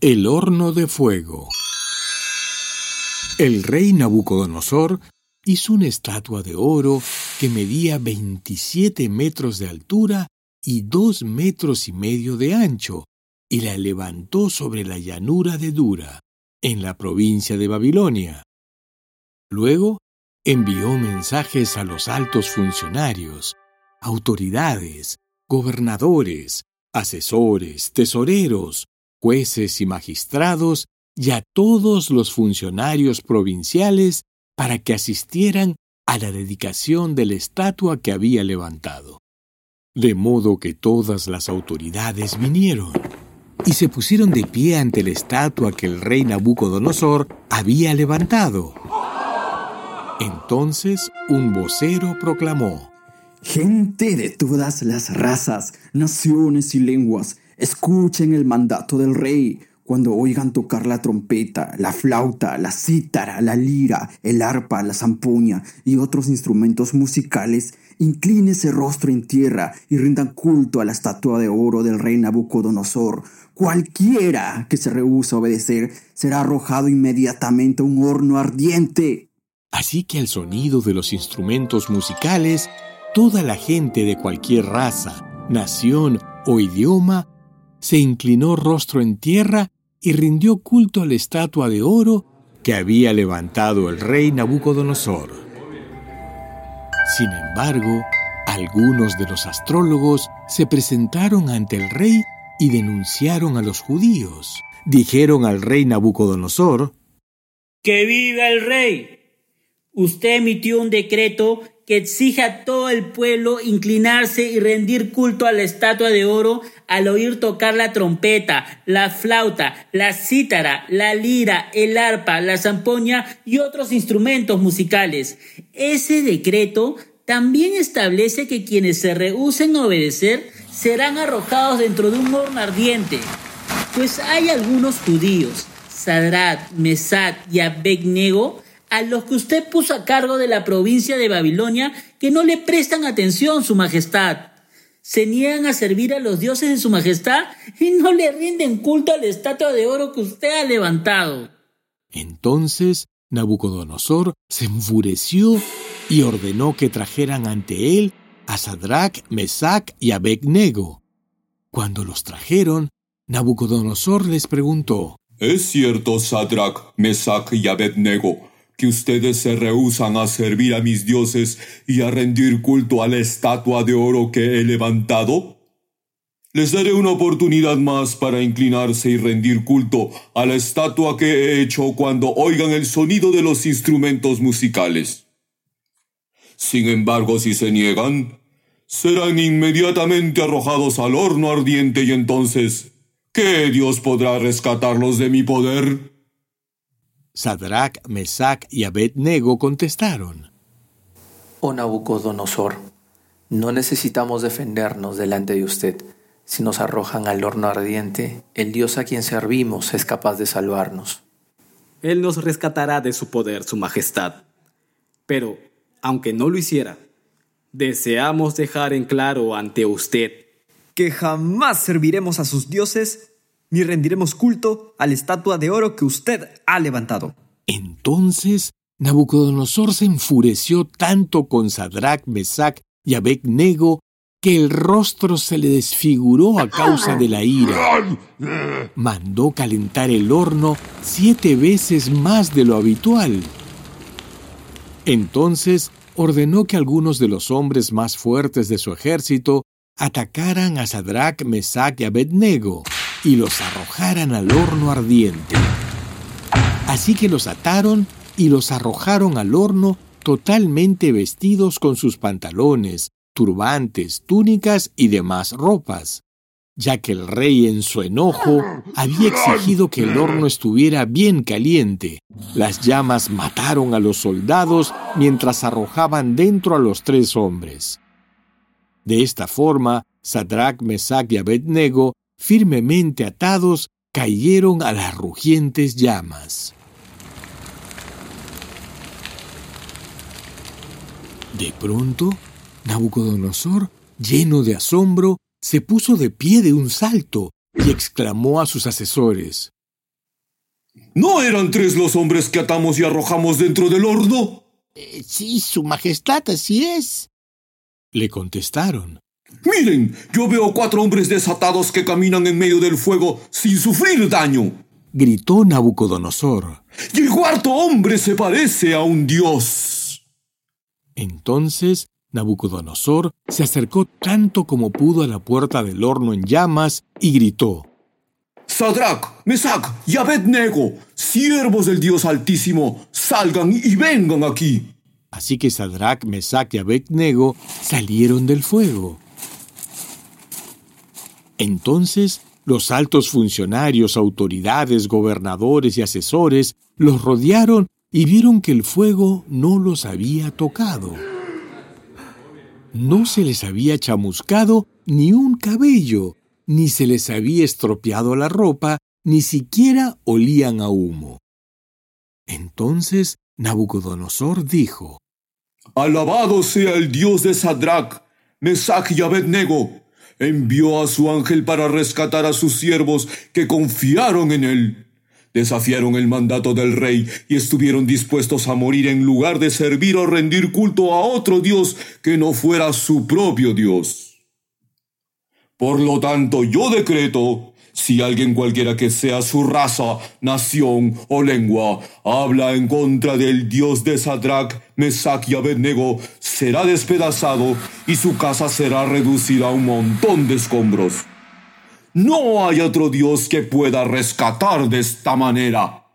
El horno de fuego. El rey Nabucodonosor hizo una estatua de oro que medía 27 metros de altura y dos metros y medio de ancho, y la levantó sobre la llanura de Dura, en la provincia de Babilonia. Luego envió mensajes a los altos funcionarios, autoridades, gobernadores, asesores, tesoreros, jueces y magistrados y a todos los funcionarios provinciales para que asistieran a la dedicación de la estatua que había levantado. De modo que todas las autoridades vinieron y se pusieron de pie ante la estatua que el rey Nabucodonosor había levantado. Entonces un vocero proclamó, Gente de todas las razas, naciones y lenguas, Escuchen el mandato del rey. Cuando oigan tocar la trompeta, la flauta, la cítara, la lira, el arpa, la zampoña y otros instrumentos musicales, inclínese rostro en tierra y rindan culto a la estatua de oro del rey Nabucodonosor. Cualquiera que se rehúse a obedecer será arrojado inmediatamente a un horno ardiente. Así que al sonido de los instrumentos musicales, toda la gente de cualquier raza, nación o idioma se inclinó rostro en tierra y rindió culto a la estatua de oro que había levantado el rey Nabucodonosor. Sin embargo, algunos de los astrólogos se presentaron ante el rey y denunciaron a los judíos. Dijeron al rey Nabucodonosor, ¡Que viva el rey! Usted emitió un decreto que exige a todo el pueblo inclinarse y rendir culto a la estatua de oro al oír tocar la trompeta, la flauta, la cítara, la lira, el arpa, la zampoña y otros instrumentos musicales. Ese decreto también establece que quienes se rehúsen a obedecer serán arrojados dentro de un horno ardiente. Pues hay algunos judíos, Sadrat, Mesat y Abednego, a los que usted puso a cargo de la provincia de Babilonia que no le prestan atención, Su Majestad. Se niegan a servir a los dioses de Su Majestad y no le rinden culto a la estatua de oro que usted ha levantado. Entonces Nabucodonosor se enfureció y ordenó que trajeran ante él a Sadrach, Mesach y Abednego. Cuando los trajeron, Nabucodonosor les preguntó: ¿Es cierto, Sadrach, Mesach y Abednego, que ustedes se rehusan a servir a mis dioses y a rendir culto a la estatua de oro que he levantado? Les daré una oportunidad más para inclinarse y rendir culto a la estatua que he hecho cuando oigan el sonido de los instrumentos musicales. Sin embargo, si se niegan, serán inmediatamente arrojados al horno ardiente y entonces, ¿qué Dios podrá rescatarlos de mi poder? Sadrach, Mesach y Abednego contestaron: Oh Nabucodonosor, no necesitamos defendernos delante de usted. Si nos arrojan al horno ardiente, el Dios a quien servimos es capaz de salvarnos. Él nos rescatará de su poder, su majestad. Pero, aunque no lo hiciera, deseamos dejar en claro ante usted que jamás serviremos a sus dioses ni rendiremos culto a la estatua de oro que usted ha levantado. Entonces Nabucodonosor se enfureció tanto con Sadrach, Mesach y Abednego que el rostro se le desfiguró a causa de la ira. Mandó calentar el horno siete veces más de lo habitual. Entonces ordenó que algunos de los hombres más fuertes de su ejército atacaran a Sadrach, Mesach y Abednego y los arrojaran al horno ardiente. Así que los ataron y los arrojaron al horno totalmente vestidos con sus pantalones, turbantes, túnicas y demás ropas, ya que el rey en su enojo había exigido que el horno estuviera bien caliente. Las llamas mataron a los soldados mientras arrojaban dentro a los tres hombres. De esta forma, Sadrach, Mesach y Abednego, firmemente atados, cayeron a las rugientes llamas. De pronto, Nabucodonosor, lleno de asombro, se puso de pie de un salto y exclamó a sus asesores. ¿No eran tres los hombres que atamos y arrojamos dentro del horno? Eh, sí, Su Majestad, así es. Le contestaron. Miren, yo veo cuatro hombres desatados que caminan en medio del fuego sin sufrir daño. Gritó Nabucodonosor. Y el cuarto hombre se parece a un dios. Entonces Nabucodonosor se acercó tanto como pudo a la puerta del horno en llamas y gritó. Sadrach, Mesach y Abednego, siervos del Dios Altísimo, salgan y vengan aquí. Así que Sadrach, Mesach y Abednego salieron del fuego. Entonces los altos funcionarios, autoridades, gobernadores y asesores los rodearon y vieron que el fuego no los había tocado. No se les había chamuscado ni un cabello, ni se les había estropeado la ropa, ni siquiera olían a humo. Entonces Nabucodonosor dijo, Alabado sea el Dios de Sadrach, Mesach y Abednego, envió a su ángel para rescatar a sus siervos que confiaron en él. Desafiaron el mandato del rey y estuvieron dispuestos a morir en lugar de servir o rendir culto a otro Dios que no fuera su propio Dios. Por lo tanto, yo decreto si alguien cualquiera que sea su raza, nación o lengua habla en contra del Dios de Sadrach, Mesach y Abednego, será despedazado y su casa será reducida a un montón de escombros. No hay otro Dios que pueda rescatar de esta manera.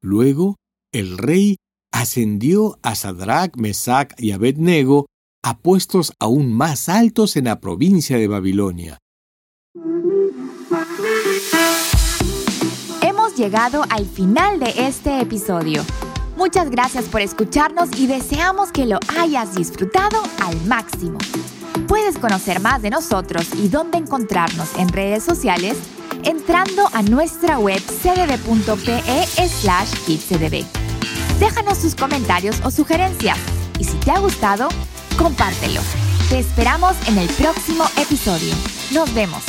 Luego, el rey ascendió a Sadrach, Mesach y Abednego a puestos aún más altos en la provincia de Babilonia. Llegado al final de este episodio. Muchas gracias por escucharnos y deseamos que lo hayas disfrutado al máximo. Puedes conocer más de nosotros y dónde encontrarnos en redes sociales entrando a nuestra web cdb.pe slash kidscdb. Déjanos sus comentarios o sugerencias y si te ha gustado, compártelo. Te esperamos en el próximo episodio. Nos vemos.